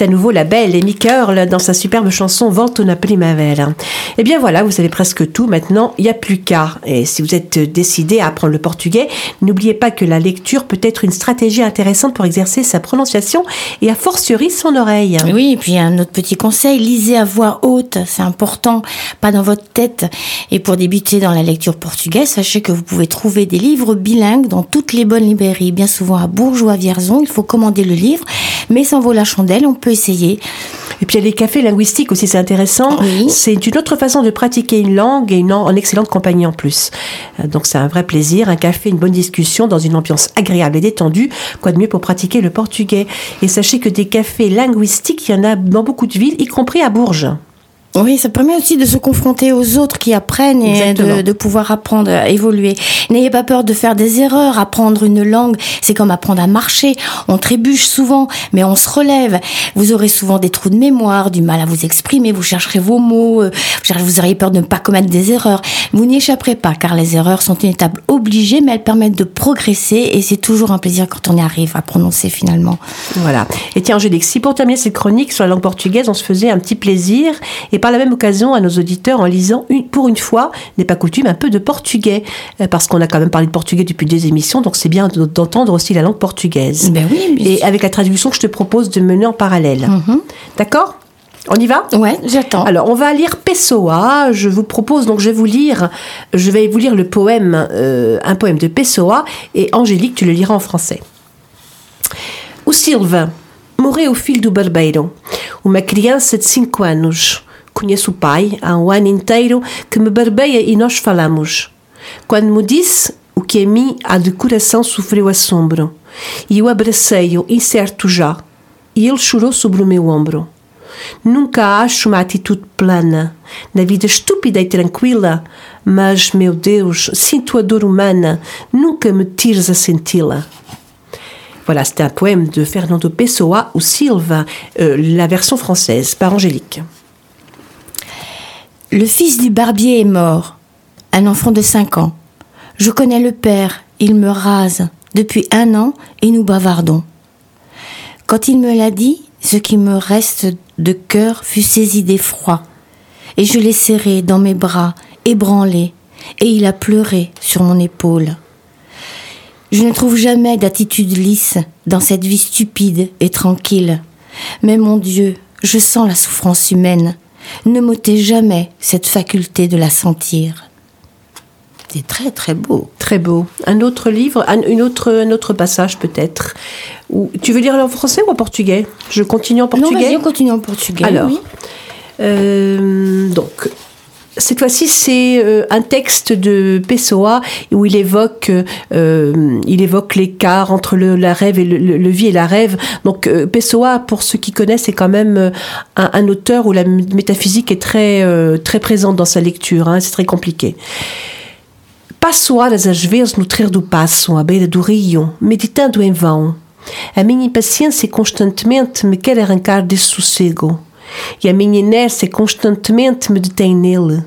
À nouveau la belle Amy Curl dans sa superbe chanson Vento na primavera. Eh bien voilà, vous savez presque tout. Maintenant, il n'y a plus qu'à. Et si vous êtes décidé à apprendre le portugais, n'oubliez pas que la lecture peut être une stratégie intéressante pour exercer sa prononciation et a fortiori son oreille. Oui, et puis un autre petit conseil, lisez à voix haute, c'est important, pas dans votre tête. Et pour débuter dans la lecture portugaise, sachez que vous pouvez trouver des livres bilingues dans toutes les bonnes librairies, bien souvent à Bourges ou à Vierzon. Il faut commander le livre, mais sans vaut la chandelle, on peut essayer. Et puis il y a les cafés linguistiques aussi, c'est intéressant. Oui. C'est une autre façon de pratiquer une langue et une en, en excellente compagnie en plus. Euh, Donc c'est un vrai plaisir, un café, une bonne discussion dans une ambiance agréable et détendue. Quoi de mieux pour pratiquer le portugais? Et sachez que des cafés linguistiques, il y en a dans beaucoup de villes, y compris à Bourges. Oui, ça permet aussi de se confronter aux autres qui apprennent et de, de pouvoir apprendre à évoluer. N'ayez pas peur de faire des erreurs. Apprendre une langue, c'est comme apprendre à marcher. On trébuche souvent, mais on se relève. Vous aurez souvent des trous de mémoire, du mal à vous exprimer, vous chercherez vos mots, euh, vous auriez peur de ne pas commettre des erreurs. Vous n'y échapperez pas, car les erreurs sont une étape obligée, mais elles permettent de progresser et c'est toujours un plaisir quand on y arrive à prononcer finalement. Voilà. Et tiens, Angélique, si pour terminer cette chronique sur la langue portugaise, on se faisait un petit plaisir, et par la même occasion à nos auditeurs en lisant, une, pour une fois, n'est pas coutume, un peu de portugais, euh, parce qu'on a quand même parlé de portugais depuis deux émissions, donc c'est bien de- d'entendre aussi la langue portugaise. Ben oui, Et avec la traduction que je te propose de mener en parallèle. Mhm. D'accord? On y va? Ouais, j'attends. alors, on va lire Pessoa. Je vous propose, donc, je vais vous lire, je vais vous lire le poème, euh, un poème de Pessoa, et Angélique, tu le liras en français. O Silva morreu o filho do barbeiro, uma criança de 5 anos. Conheço o pai há um ano inteiro que me barbeia e nós falamos. Quando me disse o que a mim há de coração sofreu assombro, e eu abracei-o, incerto já, e ele chorou sobre o meu ombro. Nunca acho uma atitude plana, na vida estúpida e tranquila, mas, meu Deus, sinto a dor humana, nunca me tires a senti-la. Voilà, c'était un poème de Fernando Pessoa ou Silva, euh, la version française, par Angélique. Le fils du barbier est mort, un enfant de 5 ans. Je connais le père, il me rase depuis un an et nous bavardons. Quand il me l'a dit, ce qui me reste de cœur fut saisi d'effroi, et je l'ai serré dans mes bras, ébranlé, et il a pleuré sur mon épaule. Je ne trouve jamais d'attitude lisse dans cette vie stupide et tranquille. Mais mon Dieu, je sens la souffrance humaine. Ne m'ôtez jamais cette faculté de la sentir. C'est très très beau. Très beau. Un autre livre, un, une autre, un autre passage peut-être. Ou, tu veux lire en français ou en portugais? Je continue en Non, portugais? vas-y, on continue en portugais. Alors, oui. euh, donc, cette fois-ci, c'est euh, un texte de Pessoa où il évoque, euh, il évoque l'écart entre le, la rêve et le, vie et la rêve. Donc, euh, Pessoa, pour ceux qui connaissent, c'est quand même un, auteur où la métaphysique est très, très présente dans sa lecture. hein, c'est très compliqué. Passo às vezes no treiro do passo, à beira do rio, meditando em vão. A minha impaciência constantemente me quer arrancar desse sossego, e a minha inércia constantemente me detém nele.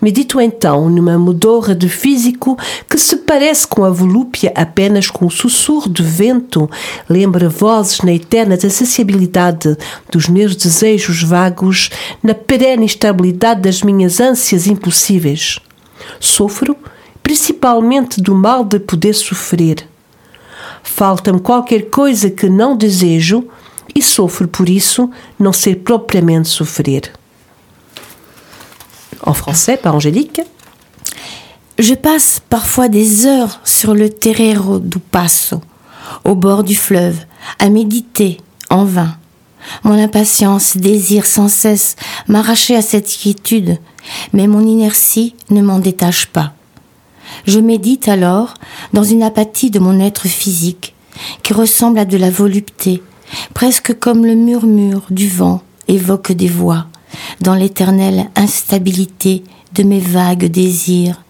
Medito então numa modorra de físico que se parece com a volúpia apenas com o sussurro de vento, lembra vozes na eterna desacessibilidade dos meus desejos vagos, na perene estabilidade das minhas ânsias impossíveis. Sofro principalmente do mal de poder sofrer. Falta-me qualquer coisa que não desejo e sofro por isso não ser propriamente sofrer. En français, par Angélique. Je passe parfois des heures sur le terreiro do Passo, au bord du fleuve, à méditer en vain. Mon impatience désire sans cesse m'arracher à cette quiétude, mais mon inertie ne m'en détache pas. Je médite alors dans une apathie de mon être physique, qui ressemble à de la volupté, presque comme le murmure du vent évoque des voix, dans l'éternelle instabilité de mes vagues désirs,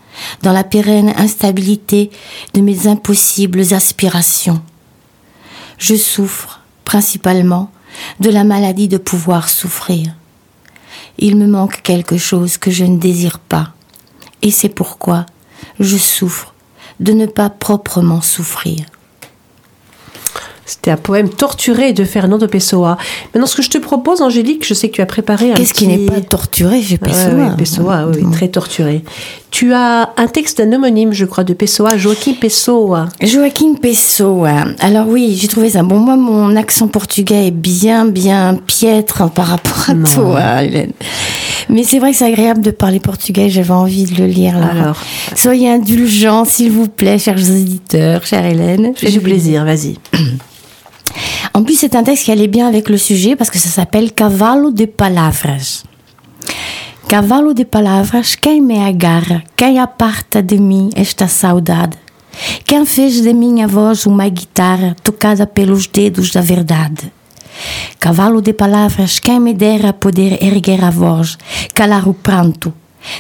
dans la pérenne instabilité de mes impossibles aspirations. Je souffre principalement de la maladie de pouvoir souffrir. Il me manque quelque chose que je ne désire pas, et c'est pourquoi je souffre de ne pas proprement souffrir. C'était un poème torturé de Fernando Pessoa. Maintenant, ce que je te propose, Angélique, je sais que tu as préparé un Qu'est-ce qui petit- n'est pas torturé chez Pessoa ouais, Pessoa, oui, oui, très torturé. Tu as un texte d'un homonyme, je crois, de Pessoa, Joaquim Pessoa. Joaquim Pessoa. Alors oui, j'ai trouvé ça. Bon, moi, mon accent portugais est bien, bien piètre par rapport à Non. toi, Hélène. Mais c'est vrai que c'est agréable de parler portugais. J'avais envie de le lire là. Alors. soyez indulgents, s'il vous plaît, chers auditeurs, chère Hélène. Fais du plaisir, vas-y. [CLEARS THROAT] En plus, c'est un texte qui allait bien avec le sujet parce que ça s'appelle Cavalo de Palavras. Cavalo de palavras, quem me agarra, quem aparta de mim esta saudade? Quem fez de minha voz uma guitarra tocada pelos dedos da verdade? Cavalo de palavras, quem me dera poder erguer a voz, calar o pranto,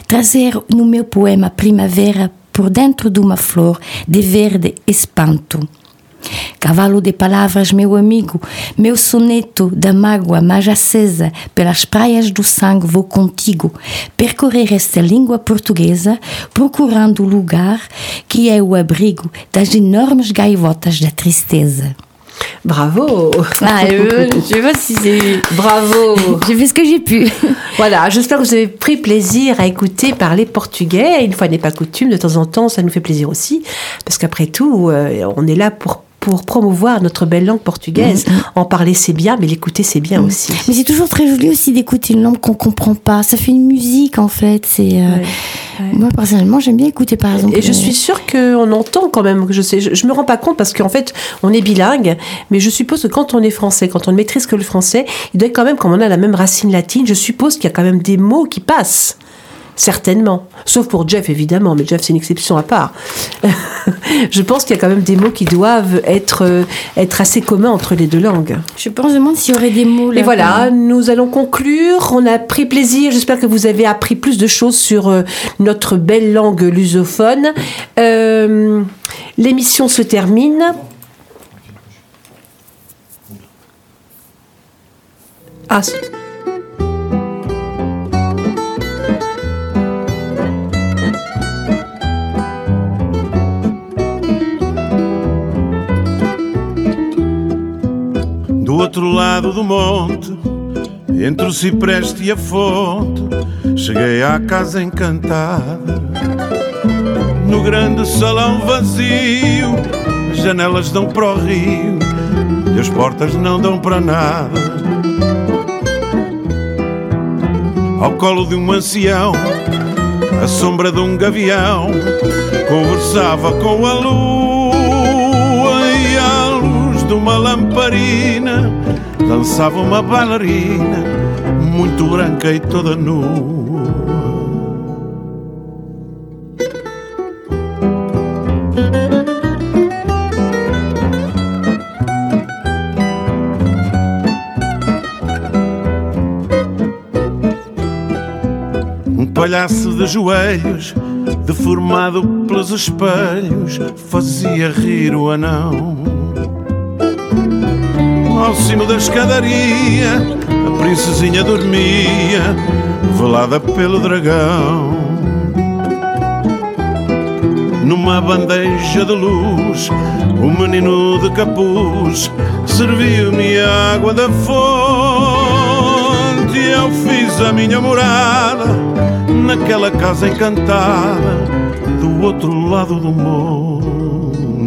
trazer no meu poema primavera por dentro de uma flor de verde espanto. Cavalo de palavras, meu amigo, meu soneto da mágoa mais acesa, pelas praias do sangue vou contigo, percorrer esta língua portuguesa, procurando o lugar que é o abrigo das enormes gaivotas da tristeza. Bravo Ah, euh, [LAUGHS] je sais pas si c'est. Bravo J'ai fait ce que j'ai pu. [LAUGHS] Voilà, j'espère que vous avez pris plaisir à écouter parler portugais. Une fois n'est pas coutume, de temps en temps, ça nous fait plaisir aussi. Parce qu'après tout, euh, on est là pour, pour promouvoir notre belle langue portugaise. En parler, c'est bien, mais l'écouter, c'est bien aussi. Mais c'est toujours très joli aussi d'écouter une langue qu'on comprend pas. Ça fait une musique en fait. C'est euh, moi personnellement j'aime bien écouter par exemple. Et je euh, suis sûre qu'on entend quand même, je sais, je, je me rends pas compte parce qu'en fait, on est bilingue, mais je suppose que quand on est français, quand on ne maîtrise que le français, il doit quand même, comme on a la même racine latine, je suppose qu'il y a quand même des mots qui passent. Certainement. Sauf pour Jeff, évidemment, mais Jeff, c'est une exception à part. [LAUGHS] je pense qu'il y a quand même des mots qui doivent être, euh, être assez communs entre les deux langues. Je pense, je me demande s'il y aurait des mots là. Et voilà, nous allons conclure. On a pris plaisir. J'espère que vous avez appris plus de choses sur euh, notre belle langue lusophone. Euh, L'émission se termine. Ah, Do outro lado do monte, entre o cipreste e a fonte, cheguei à casa encantada. No grande salão vazio, as janelas dão para o rio e as portas não dão para nada. Ao colo de um ancião, a sombra de um gavião, conversava com a lua e à luz de uma lamparina dançava uma bailarina muito branca e toda nua. Um palhaço de joelhos, deformado pelos espelhos, fazia rir o anão. Cimo da escadaria, a princesinha dormia, velada pelo dragão. Numa bandeja de luz, o menino de capuz serviu-me a água da fonte. Eu fiz a minha morada naquela casa encantada do outro lado do monte.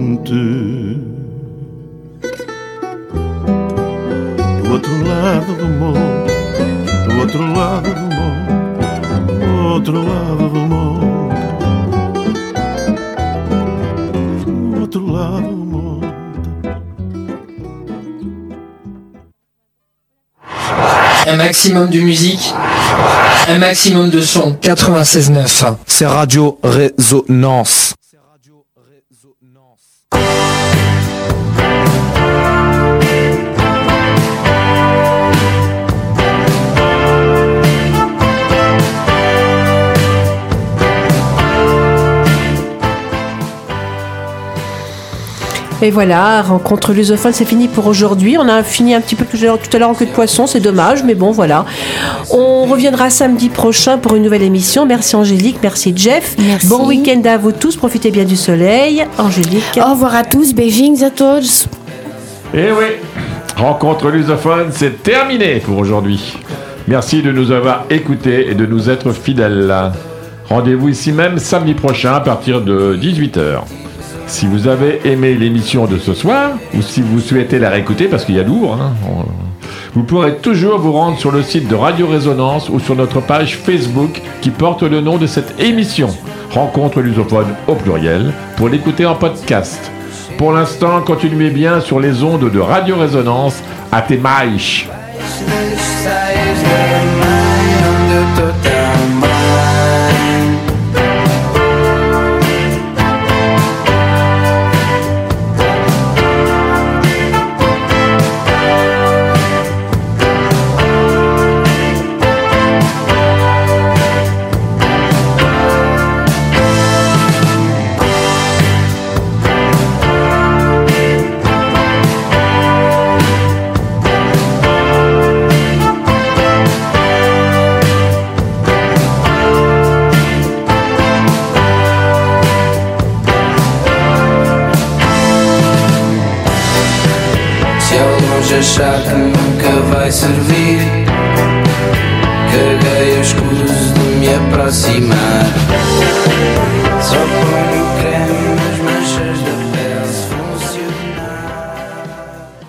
Outro lado do monte, do outro lado do monte, do outro lado do monte. Un maximum de musique, un maximum de son. 96.9. C'est Radio Résonance. Et voilà, rencontre lusophone, c'est fini pour aujourd'hui. On a fini un petit peu tout à l'heure- à en queue de poisson, c'est dommage, mais bon, voilà. On reviendra samedi prochain pour une nouvelle émission. Merci Angélique, merci Jeff. Merci. Bon week-end à vous tous, profitez bien du soleil. Angélique. Au revoir à tous, beijinhos a todos. Et oui, rencontre lusophone, c'est terminé pour aujourd'hui. Merci de nous avoir écoutés et de nous être fidèles. Rendez-vous ici même samedi prochain à partir de 18h. Si vous avez aimé l'émission de ce soir, ou si vous souhaitez la réécouter, parce qu'il y a lourd, hein, vous pourrez toujours vous rendre sur le site de Radio Résonance ou sur notre page Facebook qui porte le nom de cette émission, Rencontre lusophone au pluriel, pour l'écouter en podcast. Pour l'instant, continuez bien sur les ondes de Radio Résonance à tes maïches.